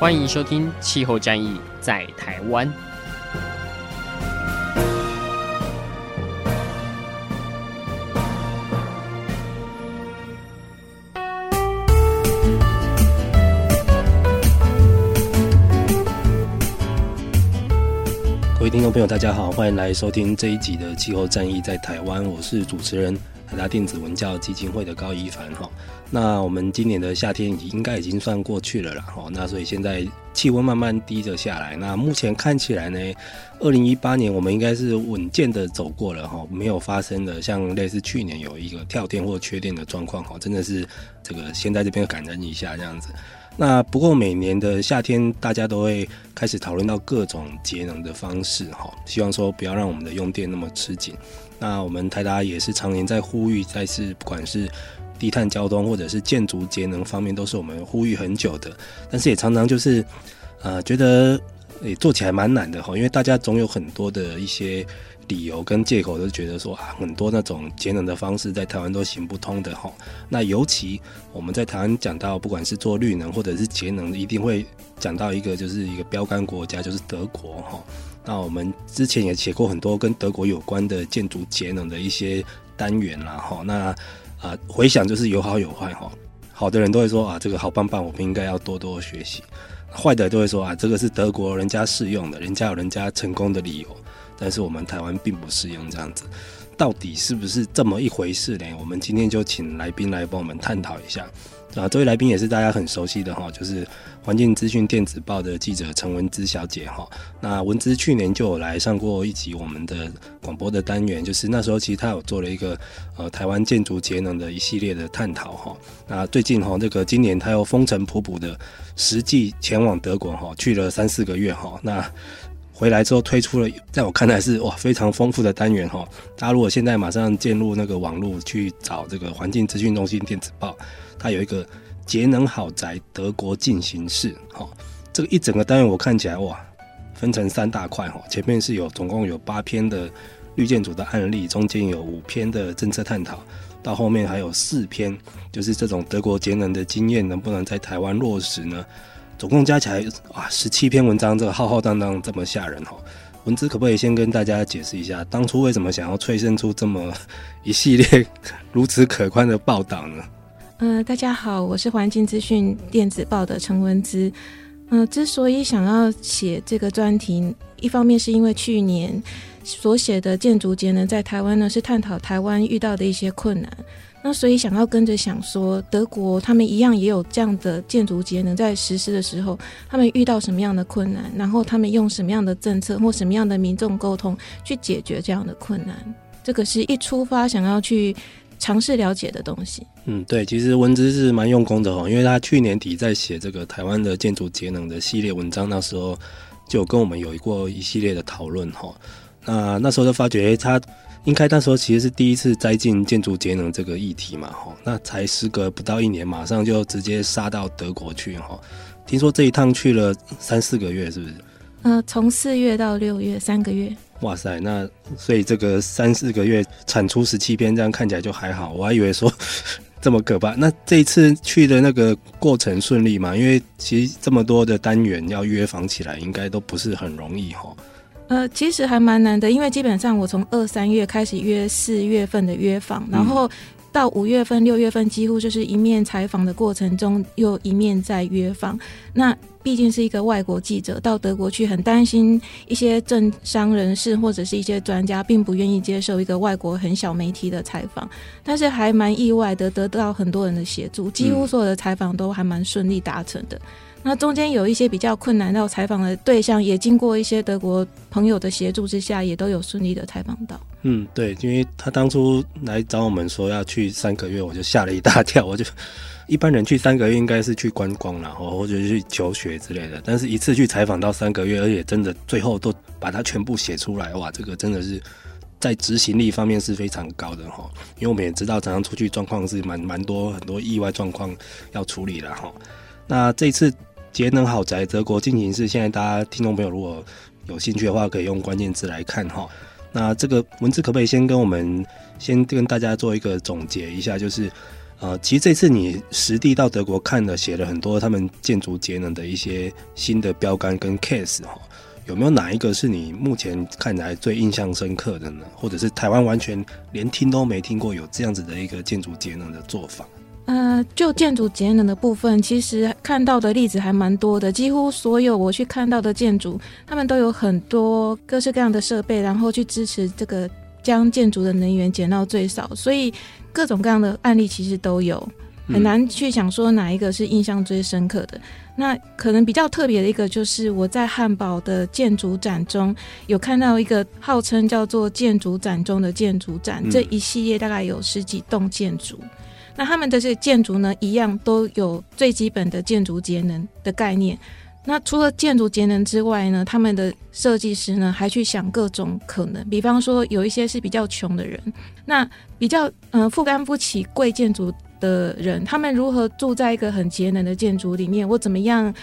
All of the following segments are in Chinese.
欢迎收听《气候战役在台湾》。各位听众朋友，大家好，欢迎来收听这一集的《气候战役在台湾》，我是主持人。台大电子文教基金会的高一凡哈，那我们今年的夏天已经应该已经算过去了啦哈，那所以现在气温慢慢低着下来，那目前看起来呢，二零一八年我们应该是稳健的走过了哈，没有发生的像类似去年有一个跳电或缺电的状况哈，真的是这个先在这边感恩一下这样子。那不过每年的夏天，大家都会开始讨论到各种节能的方式哈，希望说不要让我们的用电那么吃紧。那我们台达也是常年在呼吁，在是不管是低碳交通或者是建筑节能方面，都是我们呼吁很久的。但是也常常就是，呃，觉得也做起来蛮难的哈，因为大家总有很多的一些理由跟借口，都觉得说啊，很多那种节能的方式在台湾都行不通的哈。那尤其我们在台湾讲到，不管是做绿能或者是节能，一定会讲到一个就是一个标杆国家，就是德国哈。那我们之前也写过很多跟德国有关的建筑节能的一些单元啦，哈。那啊，回想就是有好有坏哈。好的人都会说啊，这个好棒棒，我们应该要多多学习。坏的都会说啊，这个是德国人家适用的，人家有人家成功的理由，但是我们台湾并不适用这样子。到底是不是这么一回事呢？我们今天就请来宾来帮我们探讨一下。啊，这位来宾也是大家很熟悉的哈，就是环境资讯电子报的记者陈文姿小姐哈。那文姿去年就有来上过一集我们的广播的单元，就是那时候其实她有做了一个呃台湾建筑节能的一系列的探讨哈。那最近哈，这个今年她又风尘仆仆的实际前往德国哈，去了三四个月哈。那回来之后推出了，在我看来是哇非常丰富的单元哈。大家如果现在马上进入那个网络去找这个环境资讯中心电子报。它有一个节能豪宅德国进行式，哈，这个一整个单元我看起来哇，分成三大块哈，前面是有总共有八篇的绿建筑的案例，中间有五篇的政策探讨，到后面还有四篇，就是这种德国节能的经验能不能在台湾落实呢？总共加起来哇，十七篇文章，这个浩浩荡荡这么吓人哈。文姿可不可以先跟大家解释一下，当初为什么想要催生出这么一系列如此可观的报道呢？嗯、大家好，我是环境资讯电子报的陈文姿。嗯、之所以想要写这个专题，一方面是因为去年所写的建筑节能在台湾呢，是探讨台湾遇到的一些困难。那所以想要跟着想说，德国他们一样也有这样的建筑节能在实施的时候，他们遇到什么样的困难，然后他们用什么样的政策或什么样的民众沟通去解决这样的困难。这个是一出发想要去。尝试了解的东西，嗯，对，其实文姿是蛮用功的哈，因为他去年底在写这个台湾的建筑节能的系列文章，那时候就跟我们有过一系列的讨论哈。那那时候就发觉，他应该那时候其实是第一次栽进建筑节能这个议题嘛哈。那才时隔不到一年，马上就直接杀到德国去哈。听说这一趟去了三四个月，是不是？嗯、呃，从四月到六月，三个月。哇塞，那所以这个三四个月产出十七篇，这样看起来就还好。我还以为说 这么可怕。那这一次去的那个过程顺利吗？因为其实这么多的单元要约访起来，应该都不是很容易哈。呃，其实还蛮难的，因为基本上我从二三月开始约四月份的约访，然后。到五月份、六月份，几乎就是一面采访的过程中，又一面在约访。那毕竟是一个外国记者到德国去，很担心一些政商人士或者是一些专家，并不愿意接受一个外国很小媒体的采访。但是还蛮意外的，得到很多人的协助，几乎所有的采访都还蛮顺利达成的。嗯那中间有一些比较困难，到采访的对象也经过一些德国朋友的协助之下，也都有顺利的采访到。嗯，对，因为他当初来找我们说要去三个月，我就吓了一大跳，我就一般人去三个月应该是去观光然后或者去求学之类的，但是一次去采访到三个月，而且真的最后都把它全部写出来，哇，这个真的是在执行力方面是非常高的哈。因为我们也知道，常常出去状况是蛮蛮多很多意外状况要处理的哈。那这次节能好宅德国进行式，现在大家听众朋友如果有兴趣的话，可以用关键字来看哈。那这个文字可不可以先跟我们先跟大家做一个总结一下？就是，呃，其实这次你实地到德国看了，写了很多他们建筑节能的一些新的标杆跟 case 哈，有没有哪一个是你目前看来最印象深刻的呢？或者是台湾完全连听都没听过有这样子的一个建筑节能的做法？呃，就建筑节能的部分，其实看到的例子还蛮多的。几乎所有我去看到的建筑，他们都有很多各式各样的设备，然后去支持这个将建筑的能源减到最少。所以各种各样的案例其实都有，很难去想说哪一个是印象最深刻的。嗯、那可能比较特别的一个，就是我在汉堡的建筑展中有看到一个号称叫做“建筑展中的建筑展”，嗯、这一系列大概有十几栋建筑。那他们的这些建筑呢，一样都有最基本的建筑节能的概念。那除了建筑节能之外呢，他们的设计师呢，还去想各种可能。比方说，有一些是比较穷的人，那比较嗯、负担不起贵建筑的人，他们如何住在一个很节能的建筑里面？我怎么样？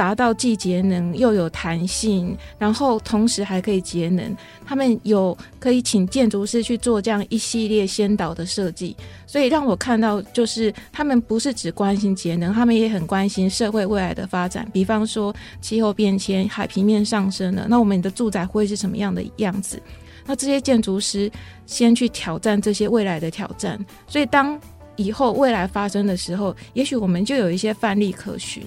达到既节能又有弹性，然后同时还可以节能。他们有可以请建筑师去做这样一系列先导的设计，所以让我看到就是他们不是只关心节能，他们也很关心社会未来的发展。比方说气候变迁、海平面上升了，那我们的住宅会是什么样的样子？那这些建筑师先去挑战这些未来的挑战，所以当以后未来发生的时候，也许我们就有一些范例可循。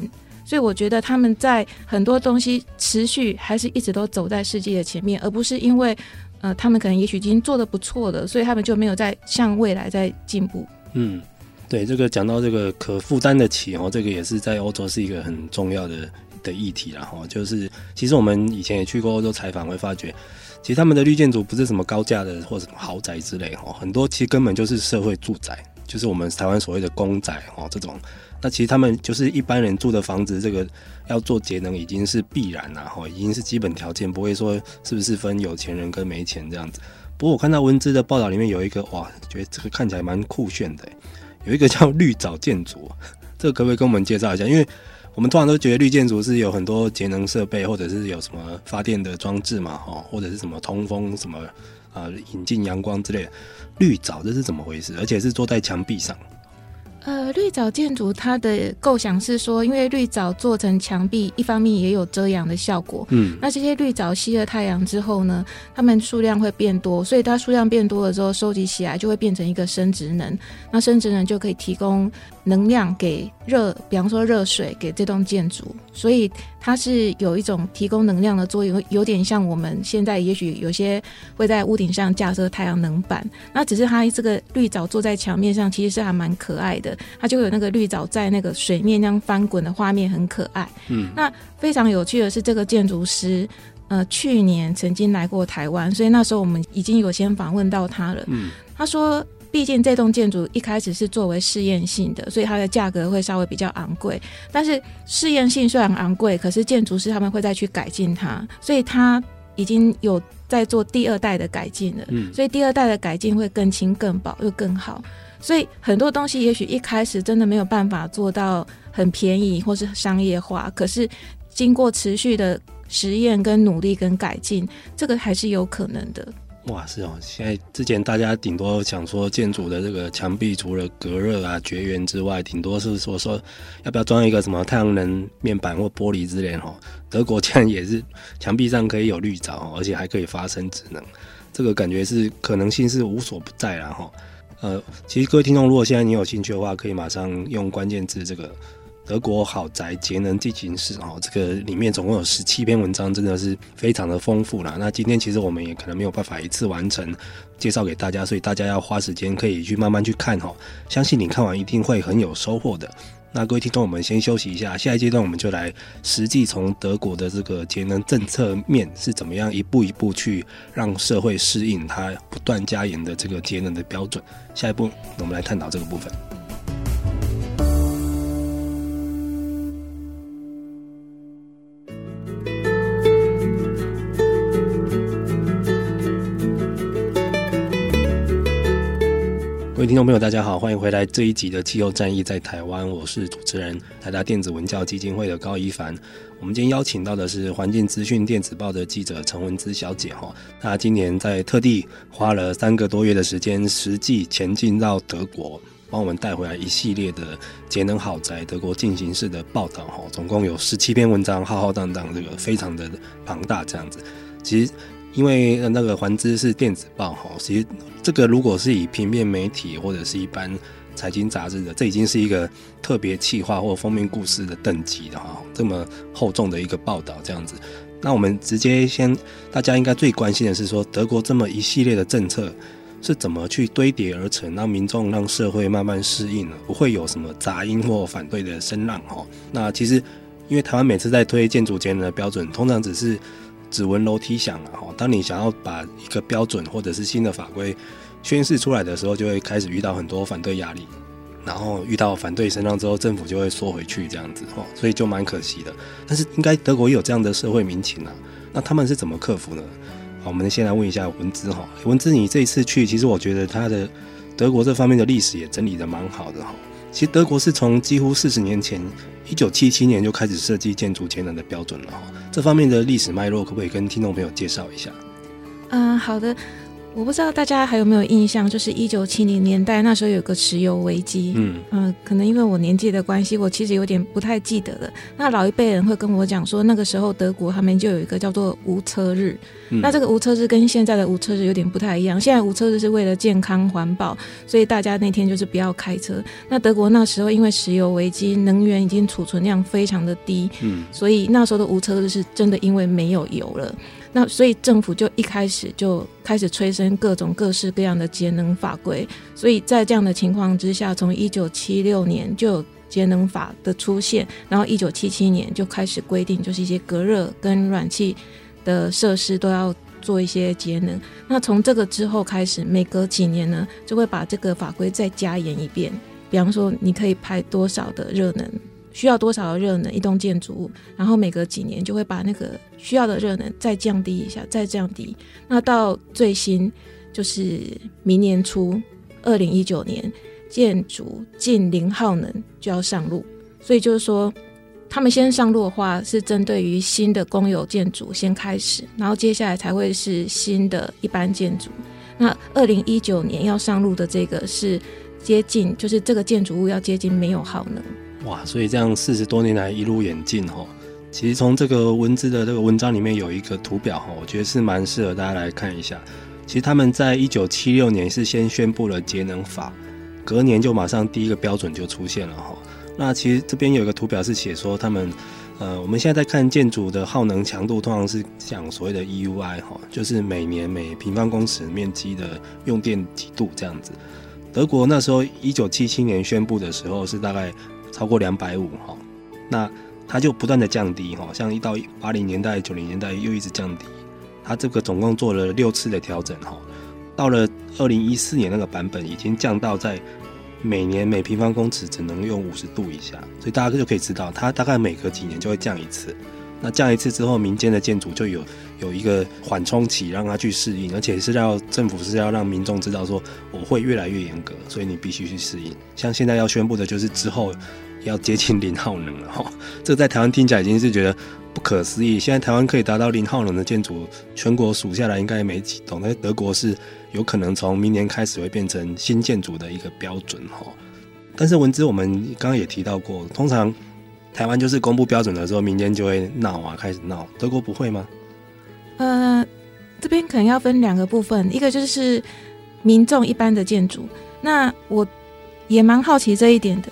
所以我觉得他们在很多东西持续还是一直都走在世界的前面，而不是因为呃他们可能也许已经做得不错了，所以他们就没有在向未来在进步。嗯，对，这个讲到这个可负担得起哦，这个也是在欧洲是一个很重要的的议题啦哈。就是其实我们以前也去过欧洲采访，会发觉其实他们的绿建筑不是什么高价的或者什么豪宅之类哈，很多其实根本就是社会住宅，就是我们台湾所谓的公宅哦这种。那其实他们就是一般人住的房子，这个要做节能已经是必然了哈，已经是基本条件，不会说是不是分有钱人跟没钱这样子。不过我看到文字的报道里面有一个哇，觉得这个看起来蛮酷炫的，有一个叫绿藻建筑，这个可不可以跟我们介绍一下？因为我们通常都觉得绿建筑是有很多节能设备，或者是有什么发电的装置嘛，哈，或者是什么通风什么啊，引进阳光之类的。绿藻这是怎么回事？而且是坐在墙壁上。呃，绿藻建筑它的构想是说，因为绿藻做成墙壁，一方面也有遮阳的效果。嗯，那这些绿藻吸了太阳之后呢，它们数量会变多，所以它数量变多了之后，收集起来就会变成一个生殖能。那生殖能就可以提供能量给热，比方说热水给这栋建筑，所以它是有一种提供能量的作用，有点像我们现在也许有些会在屋顶上架设太阳能板，那只是它这个绿藻坐在墙面上，其实是还蛮可爱的，它就有那个绿藻在那个水面那样翻滚的画面，很可爱。嗯，那非常有趣的是，这个建筑师呃去年曾经来过台湾，所以那时候我们已经有先访问到他了。嗯，他说。毕竟这栋建筑一开始是作为试验性的，所以它的价格会稍微比较昂贵。但是试验性虽然昂贵，可是建筑师他们会再去改进它，所以它已经有在做第二代的改进了。嗯，所以第二代的改进会更轻、更薄又更好。所以很多东西也许一开始真的没有办法做到很便宜或是商业化，可是经过持续的实验跟努力跟改进，这个还是有可能的。哇，是哦！现在之前大家顶多想说建筑的这个墙壁除了隔热啊、绝缘之外，顶多是说说要不要装一个什么太阳能面板或玻璃之类哈。德国 竟然也是墙壁上可以有绿藻，而且还可以发生智能，这个感觉是可能性是无所不在了哈。呃，其实各位听众，如果现在你有兴趣的话，可以马上用关键字这个。德国豪宅节能进行式哦，这个里面总共有十七篇文章，真的是非常的丰富啦。那今天其实我们也可能没有办法一次完成介绍给大家，所以大家要花时间可以去慢慢去看哈。相信你看完一定会很有收获的。那各位听众，我们先休息一下，下一阶段我们就来实际从德国的这个节能政策面是怎么样一步一步去让社会适应它不断加严的这个节能的标准。下一步我们来探讨这个部分。各位听众朋友，大家好，欢迎回来这一集的气候战役在台湾，我是主持人台达电子文教基金会的高一凡。我们今天邀请到的是环境资讯电子报的记者陈文姿小姐哈，她今年在特地花了三个多月的时间，实际前进到德国，帮我们带回来一系列的节能好宅德国进行式的报道哈，总共有十七篇文章，浩浩荡荡，这个非常的庞大这样子。其实。因为那个环资是电子报哈，其实这个如果是以平面媒体或者是一般财经杂志的，这已经是一个特别企划或封面故事的等级的哈，这么厚重的一个报道这样子。那我们直接先，大家应该最关心的是说，德国这么一系列的政策是怎么去堆叠而成，让民众让社会慢慢适应了，不会有什么杂音或反对的声浪哈。那其实因为台湾每次在推建筑节能的标准，通常只是。指纹楼梯响了哈，当你想要把一个标准或者是新的法规宣示出来的时候，就会开始遇到很多反对压力，然后遇到反对声浪之后，政府就会缩回去这样子哈，所以就蛮可惜的。但是应该德国也有这样的社会民情啊，那他们是怎么克服呢？好，我们先来问一下文姿哈，文姿你这一次去，其实我觉得他的德国这方面的历史也整理得蛮好的哈。其实德国是从几乎四十年前，一九七七年就开始设计建筑节能的标准了。这方面的历史脉络，可不可以跟听众朋友介绍一下？嗯，好的。我不知道大家还有没有印象，就是一九七零年代那时候有个石油危机。嗯嗯、呃，可能因为我年纪的关系，我其实有点不太记得了。那老一辈人会跟我讲说，那个时候德国他们就有一个叫做无车日。嗯、那这个无车日跟现在的无车日有点不太一样。现在无车日是为了健康环保，所以大家那天就是不要开车。那德国那时候因为石油危机，能源已经储存量非常的低，嗯，所以那时候的无车日是真的因为没有油了。那所以政府就一开始就开始催生各种各式各样的节能法规，所以在这样的情况之下，从一九七六年就有节能法的出现，然后一九七七年就开始规定，就是一些隔热跟暖气的设施都要做一些节能。那从这个之后开始，每隔几年呢，就会把这个法规再加严一遍，比方说你可以排多少的热能。需要多少的热能？一栋建筑物，然后每隔几年就会把那个需要的热能再降低一下，再降低。那到最新就是明年初，二零一九年，建筑近零耗能就要上路。所以就是说，他们先上路的话，是针对于新的公有建筑先开始，然后接下来才会是新的一般建筑。那二零一九年要上路的这个是接近，就是这个建筑物要接近没有耗能。哇，所以这样四十多年来一路演进哈，其实从这个文字的这个文章里面有一个图表哈，我觉得是蛮适合大家来看一下。其实他们在一九七六年是先宣布了节能法，隔年就马上第一个标准就出现了哈。那其实这边有一个图表是写说他们，呃，我们现在在看建筑的耗能强度，通常是讲所谓的 EUI 哈，就是每年每平方公尺面积的用电几度这样子。德国那时候一九七七年宣布的时候是大概。超过两百五哈，那它就不断的降低哈，像一到八零年代、九零年代又一直降低，它这个总共做了六次的调整哈，到了二零一四年那个版本已经降到在每年每平方公尺只能用五十度以下，所以大家就可以知道，它大概每隔几年就会降一次。那降一次之后，民间的建筑就有有一个缓冲期，让它去适应，而且是要政府是要让民众知道说，我会越来越严格，所以你必须去适应。像现在要宣布的就是之后要接近零耗能了哈，这在台湾听起来已经是觉得不可思议。现在台湾可以达到零耗能的建筑，全国数下来应该没几栋，那德国是有可能从明年开始会变成新建筑的一个标准哈。但是文姿，我们刚刚也提到过，通常。台湾就是公布标准的时候，民间就会闹啊，开始闹。德国不会吗？呃，这边可能要分两个部分，一个就是民众一般的建筑。那我也蛮好奇这一点的。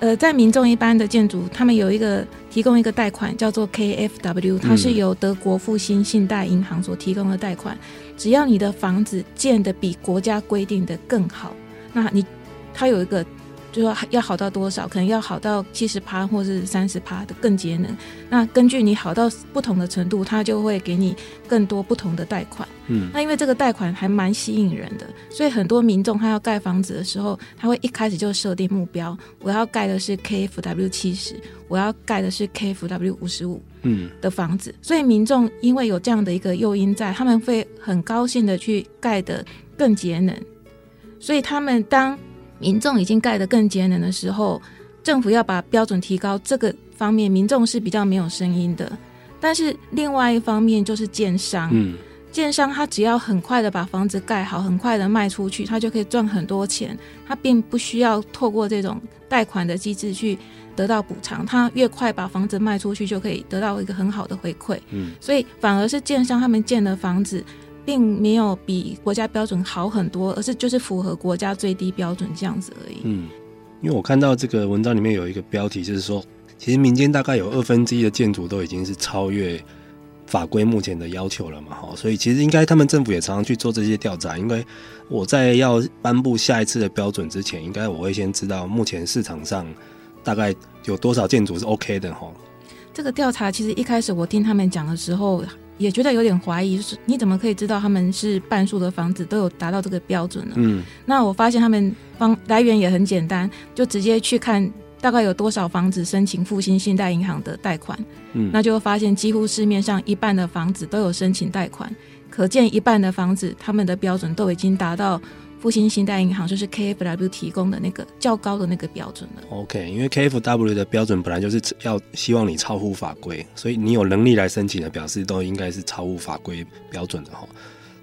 呃，在民众一般的建筑，他们有一个提供一个贷款，叫做 KfW，它是由德国复兴信贷银行所提供的贷款。嗯、只要你的房子建的比国家规定的更好，那你它有一个。就说要好到多少，可能要好到七十趴或是三十趴的更节能。那根据你好到不同的程度，它就会给你更多不同的贷款。嗯，那因为这个贷款还蛮吸引人的，所以很多民众他要盖房子的时候，他会一开始就设定目标：我要盖的是 KfW 七十，我要盖的是 KfW 五十五。嗯，的房子，所以民众因为有这样的一个诱因在，他们会很高兴的去盖的更节能。所以他们当民众已经盖得更节能的时候，政府要把标准提高，这个方面民众是比较没有声音的。但是另外一方面就是建商，嗯，建商他只要很快的把房子盖好，很快的卖出去，他就可以赚很多钱，他并不需要透过这种贷款的机制去得到补偿，他越快把房子卖出去，就可以得到一个很好的回馈，嗯，所以反而是建商他们建的房子，并没有比国家标准好很多，而是就是符合国家最低标准这样子而已，嗯，因为我看到这个文章里面有一个标题，就是说。其实民间大概有二分之一的建筑都已经是超越法规目前的要求了嘛，哈，所以其实应该他们政府也常常去做这些调查，因为我在要颁布下一次的标准之前，应该我会先知道目前市场上大概有多少建筑是 OK 的，哈。这个调查其实一开始我听他们讲的时候。也觉得有点怀疑，就是你怎么可以知道他们是半数的房子都有达到这个标准呢？嗯，那我发现他们方来源也很简单，就直接去看大概有多少房子申请复兴信贷银行的贷款，嗯，那就发现几乎市面上一半的房子都有申请贷款，可见一半的房子他们的标准都已经达到。复兴信贷银行就是 KFW 提供的那个较高的那个标准了。OK，因为 KFW 的标准本来就是要希望你超乎法规，所以你有能力来申请的，表示都应该是超乎法规标准的哈。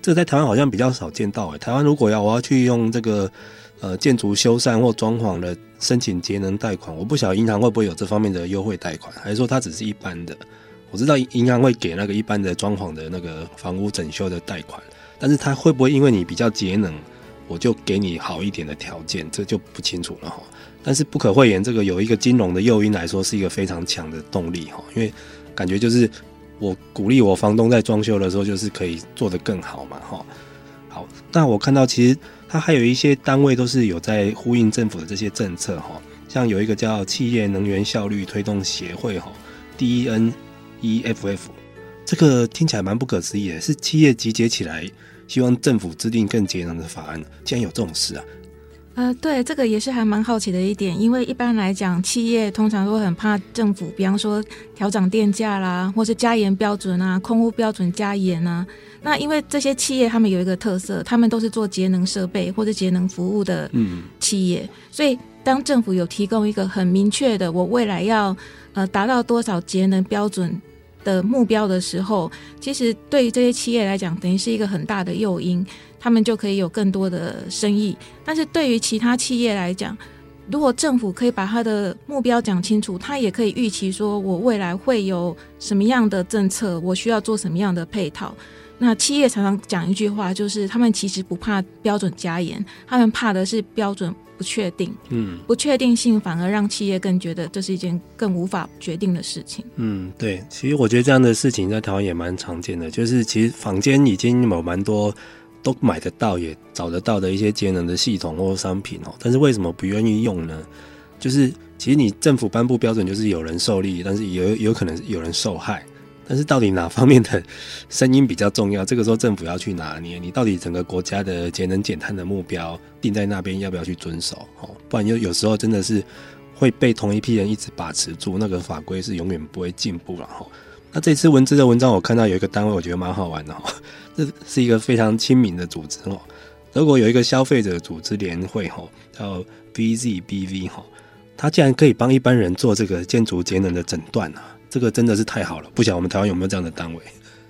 这在台湾好像比较少见到诶。台湾如果要我要去用这个呃建筑修缮或装潢的申请节能贷款，我不晓得银行会不会有这方面的优惠贷款，还是说它只是一般的？我知道银行会给那个一般的装潢的那个房屋整修的贷款，但是它会不会因为你比较节能？我就给你好一点的条件，这就不清楚了哈。但是不可讳言，这个有一个金融的诱因来说，是一个非常强的动力哈。因为感觉就是我鼓励我房东在装修的时候，就是可以做得更好嘛哈。好，那我看到其实它还有一些单位都是有在呼应政府的这些政策哈，像有一个叫企业能源效率推动协会哈，DENEFF，这个听起来蛮不可思议的，是企业集结起来。希望政府制定更节能的法案，竟然有这种事啊！呃，对，这个也是还蛮好奇的一点，因为一般来讲，企业通常都很怕政府，比方说调涨电价啦，或是加严标准啊，空污标准加严啊。那因为这些企业他们有一个特色，他们都是做节能设备或者节能服务的企业，嗯、所以当政府有提供一个很明确的，我未来要呃达到多少节能标准。的目标的时候，其实对于这些企业来讲，等于是一个很大的诱因，他们就可以有更多的生意。但是对于其他企业来讲，如果政府可以把他的目标讲清楚，他也可以预期说，我未来会有什么样的政策，我需要做什么样的配套。那企业常常讲一句话，就是他们其实不怕标准加严，他们怕的是标准不确定。嗯，不确定性反而让企业更觉得这是一件更无法决定的事情。嗯，对，其实我觉得这样的事情在台湾也蛮常见的，就是其实坊间已经有蛮多都买得到也找得到的一些节能的系统或商品哦，但是为什么不愿意用呢？就是其实你政府颁布标准，就是有人受利，但是也有有可能有人受害。但是到底哪方面的声音比较重要？这个时候政府要去拿捏，你到底整个国家的节能减碳的目标定在那边，要不要去遵守？哦，不然有有时候真的是会被同一批人一直把持住，那个法规是永远不会进步了哈。那这次文字的文章，我看到有一个单位，我觉得蛮好玩的哈，这是一个非常亲民的组织哦。如果有一个消费者组织联会哈，叫 VZBV 哈，他竟然可以帮一般人做这个建筑节能的诊断啊！这个真的是太好了，不晓得我们台湾有没有这样的单位？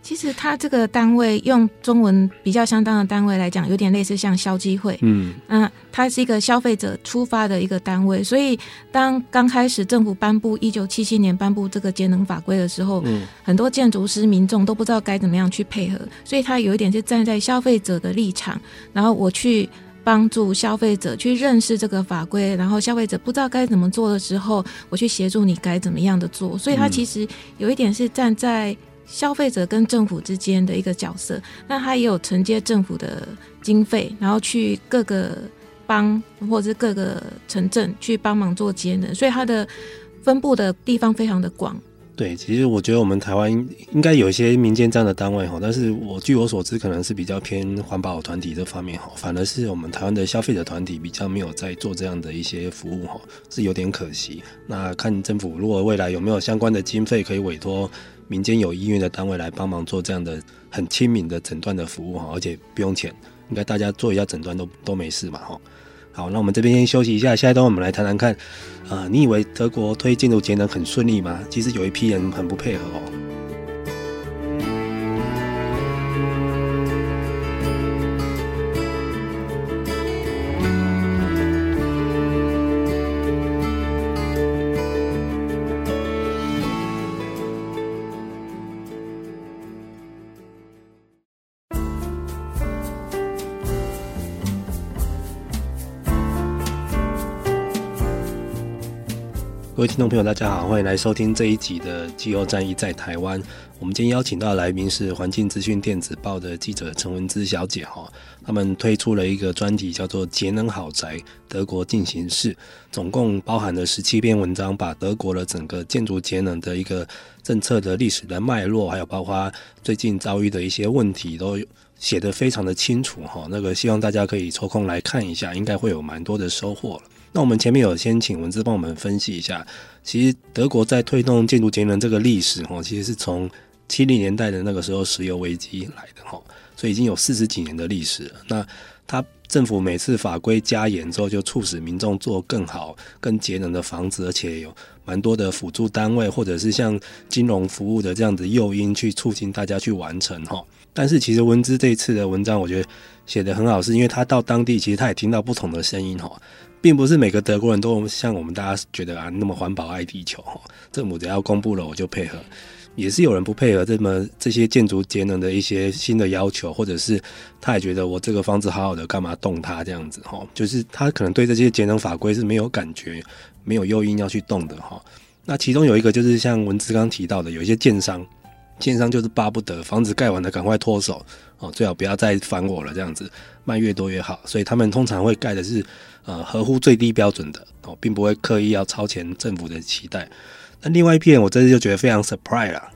其实它这个单位用中文比较相当的单位来讲，有点类似像消基会。嗯，那它是一个消费者出发的一个单位，所以当刚开始政府颁布一九七七年颁布这个节能法规的时候，嗯，很多建筑师民众都不知道该怎么样去配合，所以他有一点是站在消费者的立场，然后我去。帮助消费者去认识这个法规，然后消费者不知道该怎么做的时候，我去协助你该怎么样的做。所以，它其实有一点是站在消费者跟政府之间的一个角色。那它也有承接政府的经费，然后去各个帮或者是各个城镇去帮忙做节能。所以，它的分布的地方非常的广。对，其实我觉得我们台湾应该有一些民间这样的单位哈，但是我据我所知，可能是比较偏环保团体这方面哈，反而是我们台湾的消费者团体比较没有在做这样的一些服务哈，是有点可惜。那看政府如果未来有没有相关的经费，可以委托民间有意愿的单位来帮忙做这样的很亲民的诊断的服务哈，而且不用钱，应该大家做一下诊断都都没事嘛，哈。好，那我们这边先休息一下，下一段我们来谈谈看，啊、你以为德国推建筑节能很顺利吗？其实有一批人很不配合哦。听众朋友，大家好，欢迎来收听这一集的《气候战役在台湾》。我们今天邀请到的来宾是环境资讯电子报的记者陈文姿小姐哈，他们推出了一个专题，叫做《节能好宅：德国进行式》，总共包含了十七篇文章，把德国的整个建筑节能的一个政策的历史的脉络，还有包括最近遭遇的一些问题，都写得非常的清楚哈。那个希望大家可以抽空来看一下，应该会有蛮多的收获了。那我们前面有先请文姿帮我们分析一下，其实德国在推动建筑节能这个历史哈，其实是从七零年代的那个时候石油危机来的哈，所以已经有四十几年的历史了。那他政府每次法规加严之后，就促使民众做更好、更节能的房子，而且有蛮多的辅助单位或者是像金融服务的这样子诱因去促进大家去完成哈。但是其实文姿这一次的文章，我觉得写得很好，是因为他到当地，其实他也听到不同的声音哈。并不是每个德国人都像我们大家觉得啊那么环保爱地球哈，政府只要公布了我就配合，也是有人不配合这么这些建筑节能的一些新的要求，或者是他也觉得我这个房子好好的干嘛动它这样子哈，就是他可能对这些节能法规是没有感觉，没有诱因要去动的哈。那其中有一个就是像文姿刚提到的，有一些建商，建商就是巴不得房子盖完了赶快脱手哦，最好不要再烦我了这样子，卖越多越好，所以他们通常会盖的是。呃，合乎最低标准的哦，并不会刻意要超前政府的期待。那另外一片，我这次就觉得非常 surprise 啦，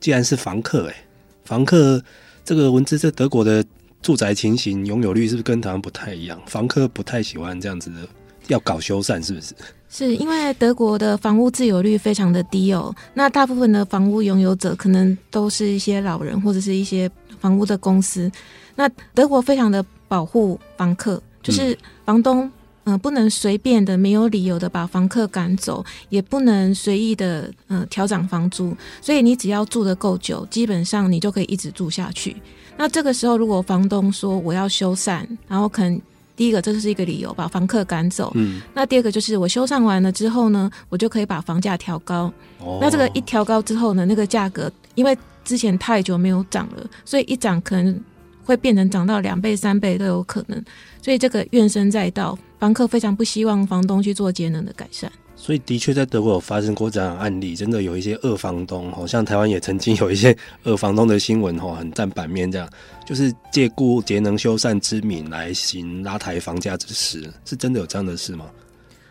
既然是房客诶、房客这个文字，在德国的住宅情形拥有率是不是跟台湾不太一样？房客不太喜欢这样子的，要搞修缮是不是？是因为德国的房屋自有率非常的低哦，那大部分的房屋拥有者可能都是一些老人或者是一些房屋的公司。那德国非常的保护房客，就是房东。嗯、呃，不能随便的、没有理由的把房客赶走，也不能随意的嗯调涨房租。所以你只要住得够久，基本上你就可以一直住下去。那这个时候，如果房东说我要修缮，然后可能第一个这是一个理由把房客赶走。嗯。那第二个就是我修缮完了之后呢，我就可以把房价调高。哦。那这个一调高之后呢，那个价格因为之前太久没有涨了，所以一涨可能会变成涨到两倍、三倍都有可能。所以这个怨声载道。房客非常不希望房东去做节能的改善，所以的确在德国有发生过这样的案例，真的有一些二房东，好像台湾也曾经有一些二房东的新闻，哈，很占版面，这样就是借故节能修缮之名来行拉抬房价之实，是真的有这样的事吗？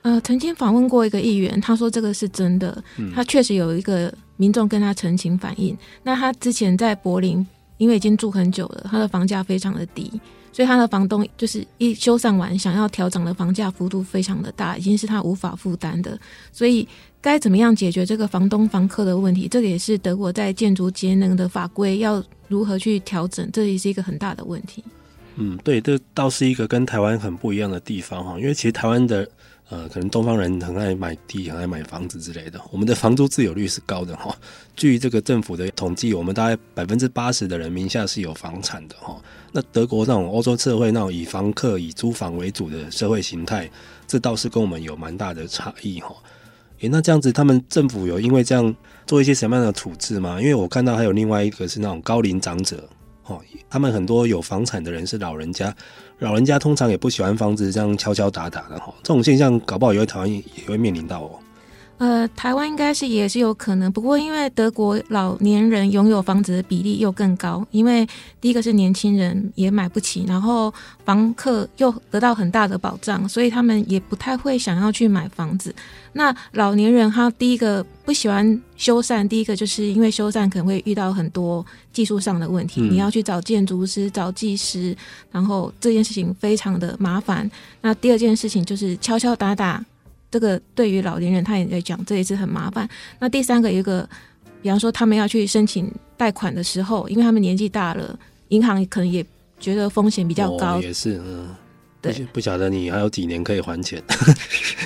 呃，曾经访问过一个议员，他说这个是真的，他确实有一个民众跟他陈情反映，那他之前在柏林，因为已经住很久了，他的房价非常的低。所以他的房东就是一修缮完，想要调整的房价幅度非常的大，已经是他无法负担的。所以该怎么样解决这个房东房客的问题？这个也是德国在建筑节能的法规要如何去调整，这也是一个很大的问题。嗯，对，这倒是一个跟台湾很不一样的地方哈，因为其实台湾的。呃，可能东方人很爱买地，很爱买房子之类的。我们的房租自有率是高的哈。据这个政府的统计，我们大概百分之八十的人名下是有房产的哈。那德国那种欧洲社会那种以房客、以租房为主的社会形态，这倒是跟我们有蛮大的差异哈。诶，那这样子，他们政府有因为这样做一些什么样的处置吗？因为我看到还有另外一个是那种高龄长者。哦，他们很多有房产的人是老人家，老人家通常也不喜欢房子这样敲敲打打的哈，这种现象搞不好也会讨厌也会面临到哦。呃，台湾应该是也是有可能，不过因为德国老年人拥有房子的比例又更高，因为第一个是年轻人也买不起，然后房客又得到很大的保障，所以他们也不太会想要去买房子。那老年人他第一个不喜欢修缮，第一个就是因为修缮可能会遇到很多技术上的问题，嗯、你要去找建筑师、找技师，然后这件事情非常的麻烦。那第二件事情就是敲敲打打。这个对于老年人，他也在讲，这也是很麻烦。那第三个一个，比方说他们要去申请贷款的时候，因为他们年纪大了，银行可能也觉得风险比较高。哦、也是，嗯，对，不晓得你还有几年可以还钱，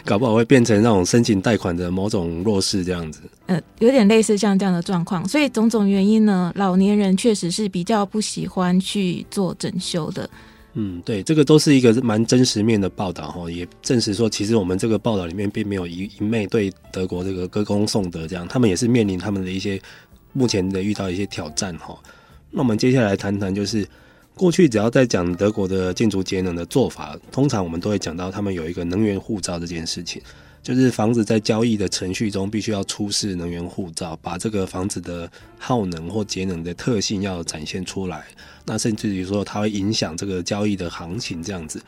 搞不好会变成那种申请贷款的某种弱势这样子。呃，有点类似像这样的状况，所以种种原因呢，老年人确实是比较不喜欢去做整修的。嗯，对，这个都是一个蛮真实面的报道哈，也证实说，其实我们这个报道里面并没有一一昧对德国这个歌功颂德，这样他们也是面临他们的一些目前的遇到一些挑战哈。那我们接下来谈谈，就是过去只要在讲德国的建筑节能的做法，通常我们都会讲到他们有一个能源护照这件事情。就是房子在交易的程序中，必须要出示能源护照，把这个房子的耗能或节能的特性要展现出来。那甚至于说，它会影响这个交易的行情这样子。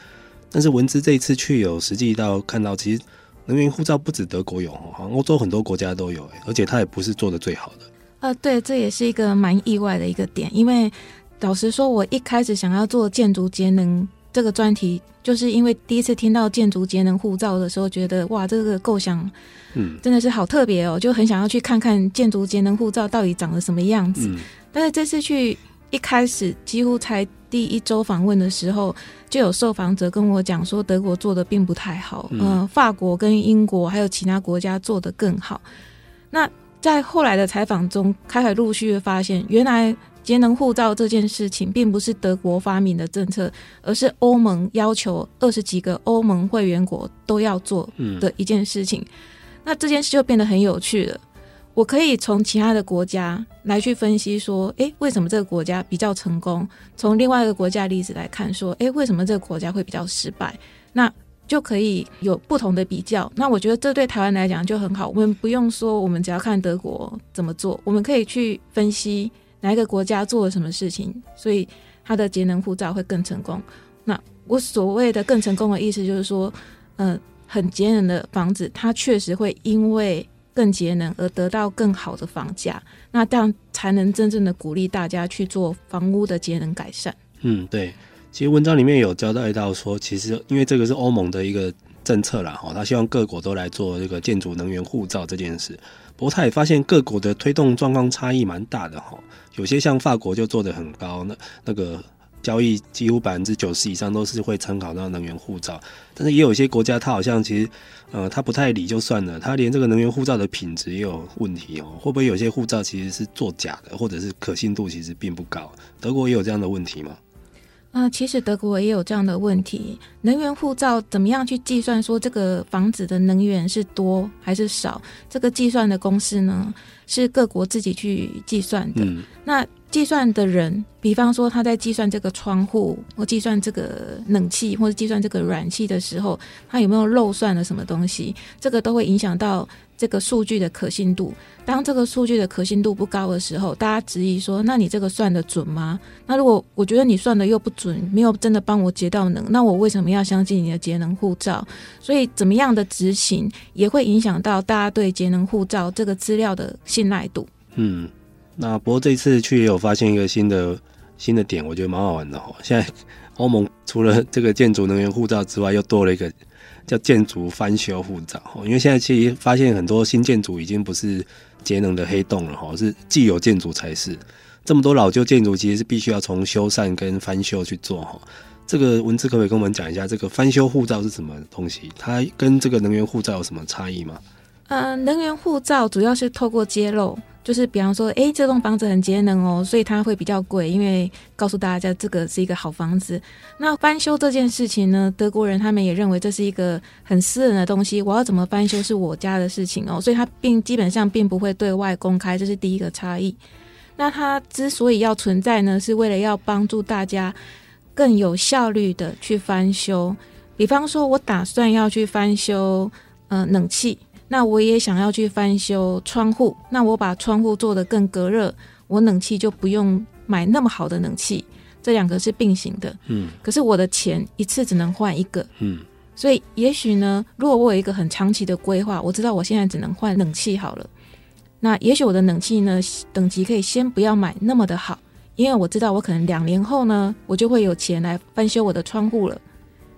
但是文资这一次去有实际到看到，其实能源护照不止德国有，欧洲很多国家都有，而且它也不是做的最好的。呃，对，这也是一个蛮意外的一个点，因为老实说，我一开始想要做建筑节能。这个专题就是因为第一次听到建筑节能护照的时候，觉得哇，这个构想，嗯，真的是好特别哦，就很想要去看看建筑节能护照到底长得什么样子。嗯、但是这次去一开始几乎才第一周访问的时候，就有受访者跟我讲说，德国做的并不太好，嗯、呃，法国跟英国还有其他国家做的更好。那在后来的采访中，开始陆续的发现，原来。节能护照这件事情并不是德国发明的政策，而是欧盟要求二十几个欧盟会员国都要做的一件事情。嗯、那这件事就变得很有趣了。我可以从其他的国家来去分析说，诶，为什么这个国家比较成功？从另外一个国家例子来看，说，诶，为什么这个国家会比较失败？那就可以有不同的比较。那我觉得这对台湾来讲就很好。我们不用说，我们只要看德国怎么做，我们可以去分析。哪一个国家做了什么事情，所以它的节能护照会更成功？那我所谓的更成功的意思就是说，嗯、呃，很节能的房子，它确实会因为更节能而得到更好的房价，那这样才能真正的鼓励大家去做房屋的节能改善。嗯，对。其实文章里面有交代到说，其实因为这个是欧盟的一个政策啦，哈，他希望各国都来做这个建筑能源护照这件事。不过他也发现各国的推动状况差异蛮大的哈，有些像法国就做得很高，那那个交易几乎百分之九十以上都是会参考到能源护照，但是也有一些国家，他好像其实呃他不太理就算了，他连这个能源护照的品质也有问题哦，会不会有些护照其实是作假的，或者是可信度其实并不高？德国也有这样的问题吗？啊、呃，其实德国也有这样的问题。能源护照怎么样去计算说这个房子的能源是多还是少？这个计算的公式呢，是各国自己去计算的。嗯、那计算的人，比方说他在计算这个窗户，或计算这个冷气，或者计算这个暖气的时候，他有没有漏算了什么东西？这个都会影响到。这个数据的可信度，当这个数据的可信度不高的时候，大家质疑说：“那你这个算得准吗？”那如果我觉得你算的又不准，没有真的帮我节到能，那我为什么要相信你的节能护照？所以，怎么样的执行也会影响到大家对节能护照这个资料的信赖度。嗯，那不过这次去也有发现一个新的新的点，我觉得蛮好玩的哦。现在欧盟除了这个建筑能源护照之外，又多了一个。叫建筑翻修护照，因为现在其实发现很多新建筑已经不是节能的黑洞了哈，是既有建筑才是。这么多老旧建筑其实是必须要从修缮跟翻修去做哈。这个文字可不可以跟我们讲一下，这个翻修护照是什么东西？它跟这个能源护照有什么差异吗？呃，能源护照主要是透过揭露。就是比方说，诶，这栋房子很节能哦，所以它会比较贵，因为告诉大家这个是一个好房子。那翻修这件事情呢，德国人他们也认为这是一个很私人的东西，我要怎么翻修是我家的事情哦，所以它并基本上并不会对外公开，这是第一个差异。那它之所以要存在呢，是为了要帮助大家更有效率的去翻修。比方说，我打算要去翻修，呃，冷气。那我也想要去翻修窗户，那我把窗户做得更隔热，我冷气就不用买那么好的冷气，这两个是并行的。嗯，可是我的钱一次只能换一个。嗯，所以也许呢，如果我有一个很长期的规划，我知道我现在只能换冷气好了，那也许我的冷气呢，等级可以先不要买那么的好，因为我知道我可能两年后呢，我就会有钱来翻修我的窗户了。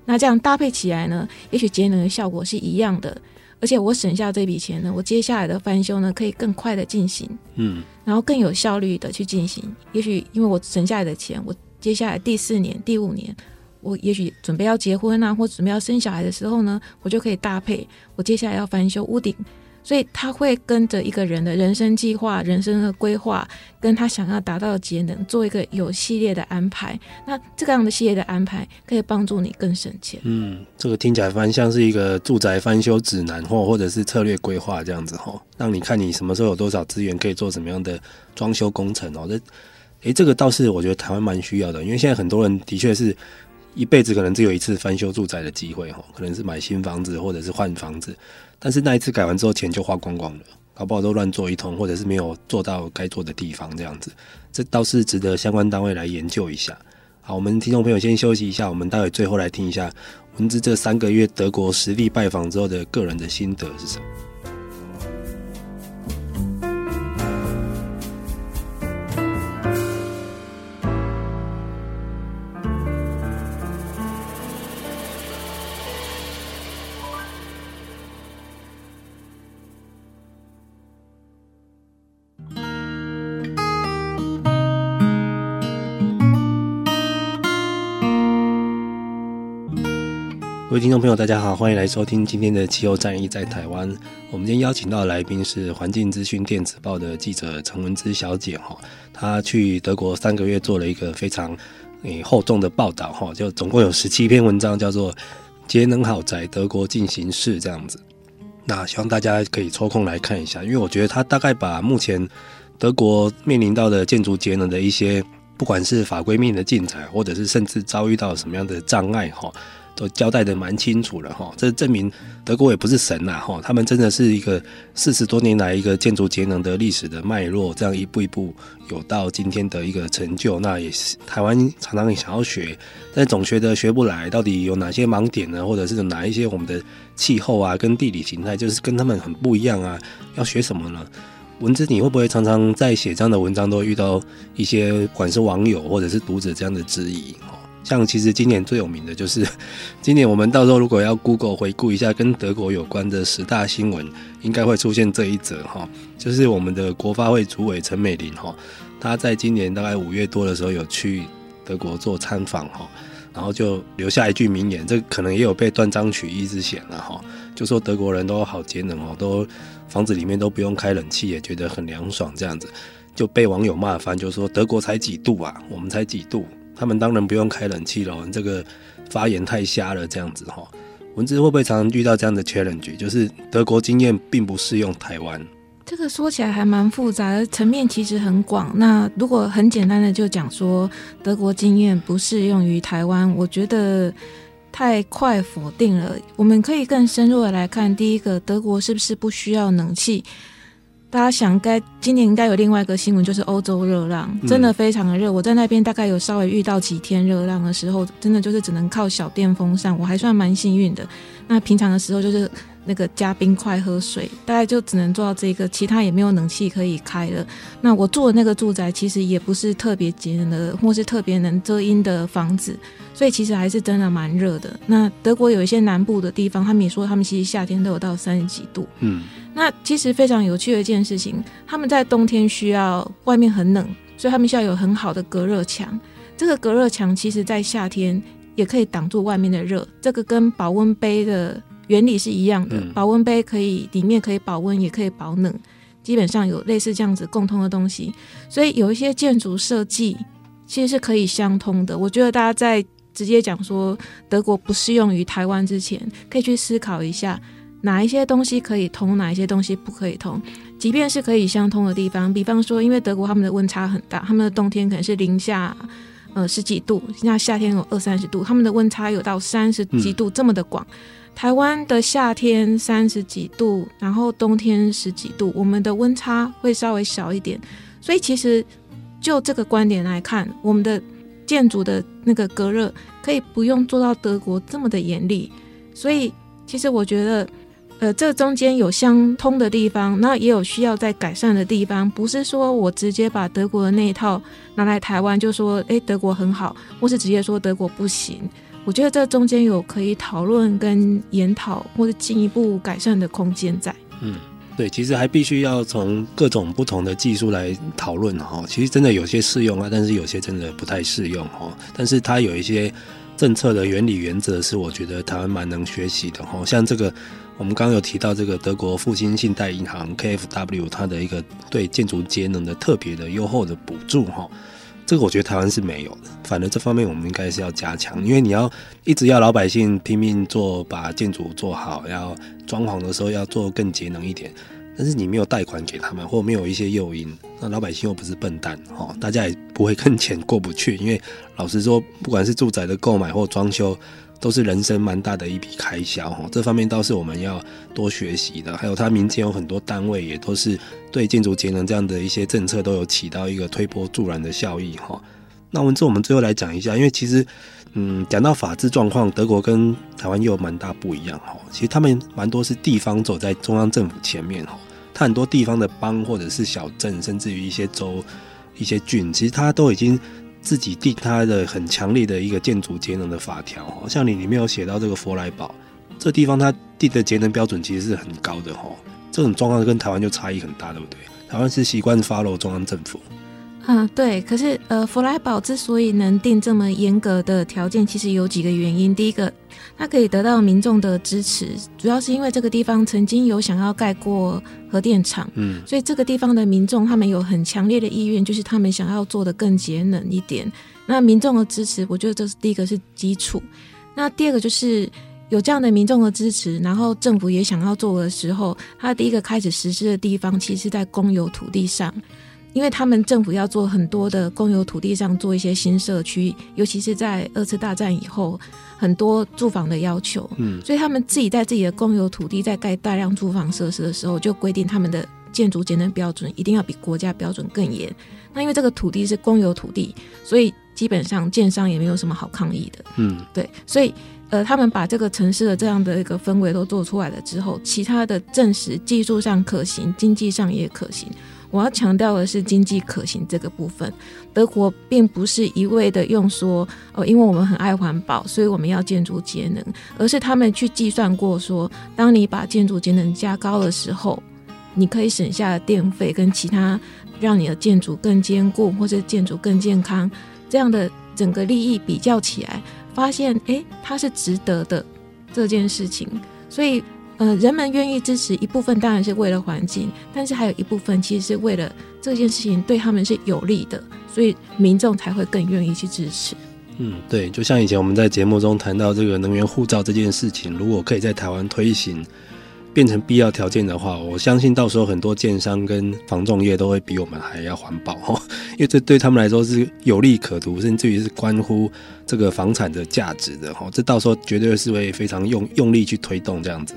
那这样搭配起来呢，也许节能的效果是一样的。而且我省下这笔钱呢，我接下来的翻修呢可以更快的进行，嗯，然后更有效率的去进行。也许因为我省下来的钱，我接下来第四年、第五年，我也许准备要结婚啊，或准备要生小孩的时候呢，我就可以搭配我接下来要翻修屋顶。所以他会跟着一个人的人生计划、人生的规划，跟他想要达到的节能做一个有系列的安排。那这样的系列的安排可以帮助你更省钱。嗯，这个听起来蛮像是一个住宅翻修指南或或者是策略规划这样子哈，让你看你什么时候有多少资源可以做什么样的装修工程哦。这，诶，这个倒是我觉得台湾蛮需要的，因为现在很多人的确是一辈子可能只有一次翻修住宅的机会哈，可能是买新房子或者是换房子。但是那一次改完之后，钱就花光光了，搞不好都乱做一通，或者是没有做到该做的地方，这样子，这倒是值得相关单位来研究一下。好，我们听众朋友先休息一下，我们待会最后来听一下文姿这三个月德国实地拜访之后的个人的心得是什么。位听众朋友，大家好，欢迎来收听今天的气候战役在台湾。我们今天邀请到的来宾是环境资讯电子报的记者陈文姿小姐哈，她去德国三个月做了一个非常诶厚重的报道哈，就总共有十七篇文章，叫做《节能好宅德国进行式》这样子。那希望大家可以抽空来看一下，因为我觉得她大概把目前德国面临到的建筑节能的一些，不管是法规面的进展，或者是甚至遭遇到什么样的障碍哈。都交代的蛮清楚了哈，这证明德国也不是神呐哈，他们真的是一个四十多年来一个建筑节能的历史的脉络，这样一步一步有到今天的一个成就。那也是台湾常常想要学，但总觉得学不来，到底有哪些盲点呢？或者是哪一些我们的气候啊跟地理形态就是跟他们很不一样啊？要学什么呢？文姿，你会不会常常在写这样的文章都遇到一些不管是网友或者是读者这样的质疑？像其实今年最有名的就是，今年我们到时候如果要 Google 回顾一下跟德国有关的十大新闻，应该会出现这一则哈，就是我们的国发会主委陈美玲哈，她在今年大概五月多的时候有去德国做参访哈，然后就留下一句名言，这可能也有被断章取义之嫌了哈，就说德国人都好节能哦，都房子里面都不用开冷气，也觉得很凉爽这样子，就被网友骂翻，就说德国才几度啊，我们才几度。他们当然不用开冷气了，这个发言太瞎了，这样子哈。文姿会不会常常遇到这样的 challenge？就是德国经验并不适用台湾。这个说起来还蛮复杂的，层面其实很广。那如果很简单的就讲说德国经验不适用于台湾，我觉得太快否定了。我们可以更深入的来看，第一个，德国是不是不需要冷气？大家想，该今年应该有另外一个新闻，就是欧洲热浪，真的非常的热。我在那边大概有稍微遇到几天热浪的时候，真的就是只能靠小电风扇，我还算蛮幸运的。那平常的时候就是那个加冰块喝水，大概就只能做到这个，其他也没有冷气可以开了。那我住的那个住宅其实也不是特别节能的，或是特别能遮阴的房子，所以其实还是真的蛮热的。那德国有一些南部的地方，他们也说他们其实夏天都有到三十几度。嗯。那其实非常有趣的一件事情，他们在冬天需要外面很冷，所以他们需要有很好的隔热墙。这个隔热墙其实在夏天也可以挡住外面的热，这个跟保温杯的原理是一样的。保温杯可以里面可以保温，也可以保冷，基本上有类似这样子共通的东西。所以有一些建筑设计其实是可以相通的。我觉得大家在直接讲说德国不适用于台湾之前，可以去思考一下。哪一些东西可以通，哪一些东西不可以通？即便是可以相通的地方，比方说，因为德国他们的温差很大，他们的冬天可能是零下呃十几度，那夏天有二三十度，他们的温差有到三十几度这么的广。嗯、台湾的夏天三十几度，然后冬天十几度，我们的温差会稍微小一点。所以其实就这个观点来看，我们的建筑的那个隔热可以不用做到德国这么的严厉。所以其实我觉得。呃，这中间有相通的地方，那也有需要再改善的地方。不是说我直接把德国的那一套拿来台湾，就说诶，德国很好，或是直接说德国不行。我觉得这中间有可以讨论跟研讨，或者进一步改善的空间在。嗯，对，其实还必须要从各种不同的技术来讨论哈。其实真的有些适用啊，但是有些真的不太适用哈。但是它有一些政策的原理原则是我觉得台湾蛮能学习的哈。像这个我们刚刚有提到这个德国复兴信贷银行 KfW 它的一个对建筑节能的特别的优厚的补助哈。这个我觉得台湾是没有的，反而这方面我们应该是要加强，因为你要一直要老百姓拼命做，把建筑做好，要装潢的时候要做更节能一点，但是你没有贷款给他们，或没有一些诱因，那老百姓又不是笨蛋，哦，大家也不会跟钱过不去，因为老实说，不管是住宅的购买或装修。都是人生蛮大的一笔开销哈，这方面倒是我们要多学习的。还有，它民间有很多单位也都是对建筑节能这样的一些政策都有起到一个推波助澜的效益哈。那文字我们最后来讲一下，因为其实嗯，讲到法治状况，德国跟台湾又有蛮大不一样哈。其实他们蛮多是地方走在中央政府前面哈，它很多地方的邦或者是小镇，甚至于一些州、一些郡，其实它都已经。自己定他的很强烈的一个建筑节能的法条，像你里面有写到这个佛莱堡这地方，它定的节能标准其实是很高的哈。这种状况跟台湾就差异很大，对不对？台湾是习惯 follow 中央政府。嗯，对。可是呃，弗莱堡之所以能定这么严格的条件，其实有几个原因。第一个，它可以得到民众的支持，主要是因为这个地方曾经有想要盖过核电厂，嗯，所以这个地方的民众他们有很强烈的意愿，就是他们想要做的更节能一点。那民众的支持，我觉得这是第一个是基础。那第二个就是有这样的民众的支持，然后政府也想要做的时候，它第一个开始实施的地方，其实是在公有土地上。因为他们政府要做很多的公有土地上做一些新社区，尤其是在二次大战以后，很多住房的要求，嗯，所以他们自己在自己的公有土地在盖大量住房设施的时候，就规定他们的建筑节能标准一定要比国家标准更严。那因为这个土地是公有土地，所以基本上建商也没有什么好抗议的，嗯，对，所以呃，他们把这个城市的这样的一个氛围都做出来了之后，其他的证实技术上可行，经济上也可行。我要强调的是经济可行这个部分。德国并不是一味的用说哦，因为我们很爱环保，所以我们要建筑节能，而是他们去计算过说，当你把建筑节能加高的时候，你可以省下的电费跟其他让你的建筑更坚固或者建筑更健康这样的整个利益比较起来，发现诶，它是值得的这件事情，所以。呃，人们愿意支持一部分，当然是为了环境，但是还有一部分其实是为了这件事情对他们是有利的，所以民众才会更愿意去支持。嗯，对，就像以前我们在节目中谈到这个能源护照这件事情，如果可以在台湾推行，变成必要条件的话，我相信到时候很多建商跟房仲业都会比我们还要环保哦，因为这对他们来说是有利可图，甚至于是关乎这个房产的价值的哦，这到时候绝对是会非常用用力去推动这样子。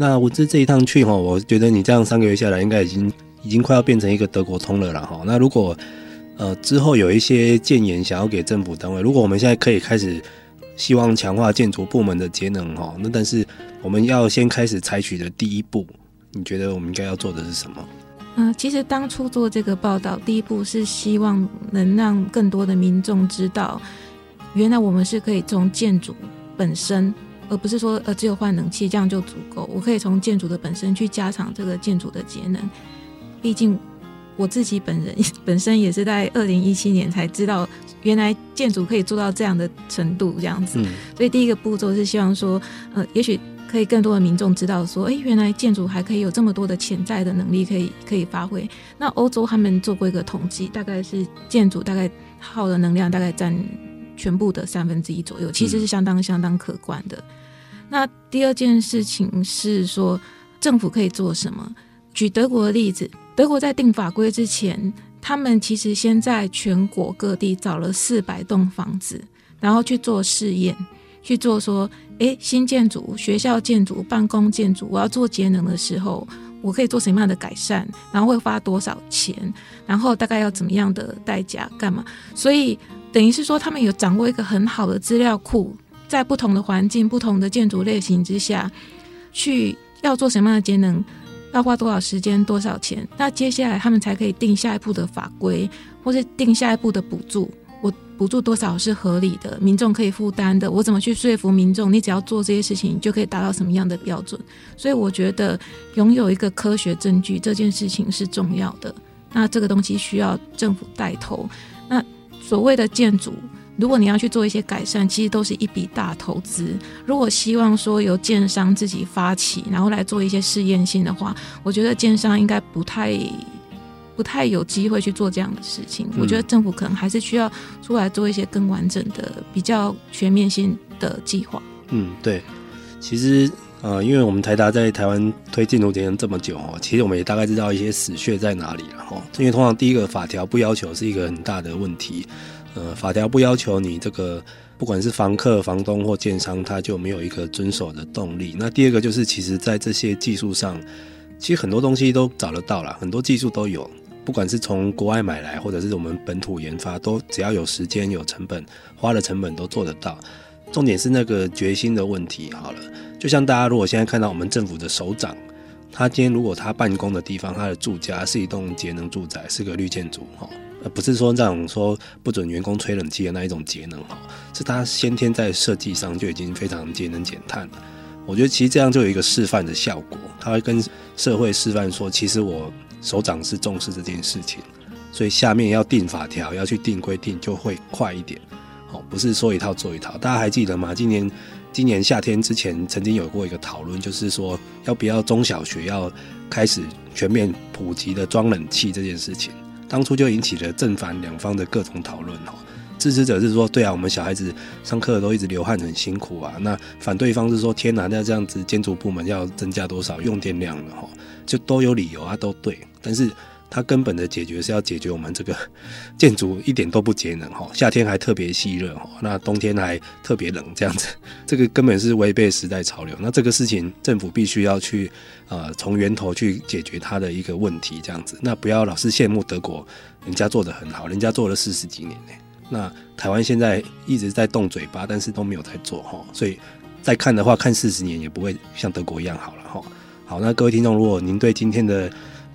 那文字这一趟去哈，我觉得你这样三个月下来，应该已经已经快要变成一个德国通了了哈。那如果呃之后有一些建言想要给政府单位，如果我们现在可以开始希望强化建筑部门的节能哈，那但是我们要先开始采取的第一步，你觉得我们应该要做的是什么？嗯、其实当初做这个报道，第一步是希望能让更多的民众知道，原来我们是可以从建筑本身。而不是说呃只有换冷气这样就足够，我可以从建筑的本身去加强这个建筑的节能。毕竟我自己本人 本身也是在二零一七年才知道，原来建筑可以做到这样的程度这样子。嗯、所以第一个步骤是希望说，呃，也许可以更多的民众知道说，哎，原来建筑还可以有这么多的潜在的能力可以可以发挥。那欧洲他们做过一个统计，大概是建筑大概耗的能量大概占全部的三分之一左右，其实是相当相当可观的。那第二件事情是说，政府可以做什么？举德国的例子，德国在定法规之前，他们其实先在全国各地找了四百栋房子，然后去做试验，去做说，诶，新建筑、学校建筑、办公建筑，我要做节能的时候，我可以做什么样的改善？然后会花多少钱？然后大概要怎么样的代价？干嘛？所以等于是说，他们有掌握一个很好的资料库。在不同的环境、不同的建筑类型之下，去要做什么样的节能，要花多少时间、多少钱？那接下来他们才可以定下一步的法规，或是定下一步的补助，我补助多少是合理的，民众可以负担的，我怎么去说服民众？你只要做这些事情，你就可以达到什么样的标准？所以我觉得拥有一个科学证据这件事情是重要的。那这个东西需要政府带头。那所谓的建筑，如果你要去做一些改善，其实都是一笔大投资。如果希望说由建商自己发起，然后来做一些试验性的话，我觉得建商应该不太。不太有机会去做这样的事情，我觉得政府可能还是需要出来做一些更完整的、比较全面性的计划。嗯，对，其实呃，因为我们台达在台湾推建筑节能这么久哦，其实我们也大概知道一些死穴在哪里了哈。因为通常第一个法条不要求是一个很大的问题，呃，法条不要求你这个不管是房客、房东或建商，他就没有一个遵守的动力。那第二个就是，其实在这些技术上，其实很多东西都找得到了，很多技术都有。不管是从国外买来，或者是我们本土研发，都只要有时间、有成本，花的成本都做得到。重点是那个决心的问题。好了，就像大家如果现在看到我们政府的首长，他今天如果他办公的地方，他的住家是一栋节能住宅，是个绿建筑，哈，而不是说这种说不准员工吹冷气的那一种节能，哈，是他先天在设计上就已经非常节能减碳了。我觉得其实这样就有一个示范的效果，他会跟社会示范说，其实我。首长是重视这件事情，所以下面要定法条，要去定规定，就会快一点。哦，不是说一套做一套。大家还记得吗？今年今年夏天之前曾经有过一个讨论，就是说要不要中小学要开始全面普及的装冷气这件事情。当初就引起了正反两方的各种讨论。哈，支持者是说，对啊，我们小孩子上课都一直流汗，很辛苦啊。那反对方是说，天哪，那这样子建筑部门要增加多少用电量了？哈。就都有理由啊，都对，但是它根本的解决是要解决我们这个 建筑一点都不节能哈，夏天还特别吸热哈，那冬天还特别冷这样子，这个根本是违背时代潮流。那这个事情政府必须要去呃从源头去解决它的一个问题这样子，那不要老是羡慕德国，人家做得很好，人家做了四十几年呢，那台湾现在一直在动嘴巴，但是都没有在做哈，所以再看的话，看四十年也不会像德国一样好了哈。好，那各位听众，如果您对今天的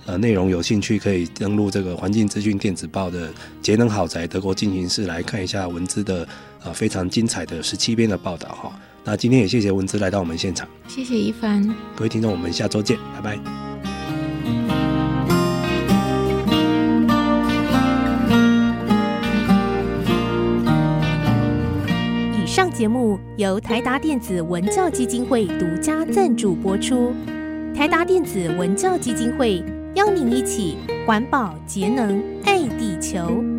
呃内容有兴趣，可以登录这个环境资讯电子报的节能好宅德国进行式来看一下文姿的呃非常精彩的十七篇的报道哈。那今天也谢谢文姿来到我们现场，谢谢一帆，各位听众，我们下周见，拜拜。以上节目由台达电子文教基金会独家赞助播出。台达电子文教基金会邀您一起环保节能爱地球。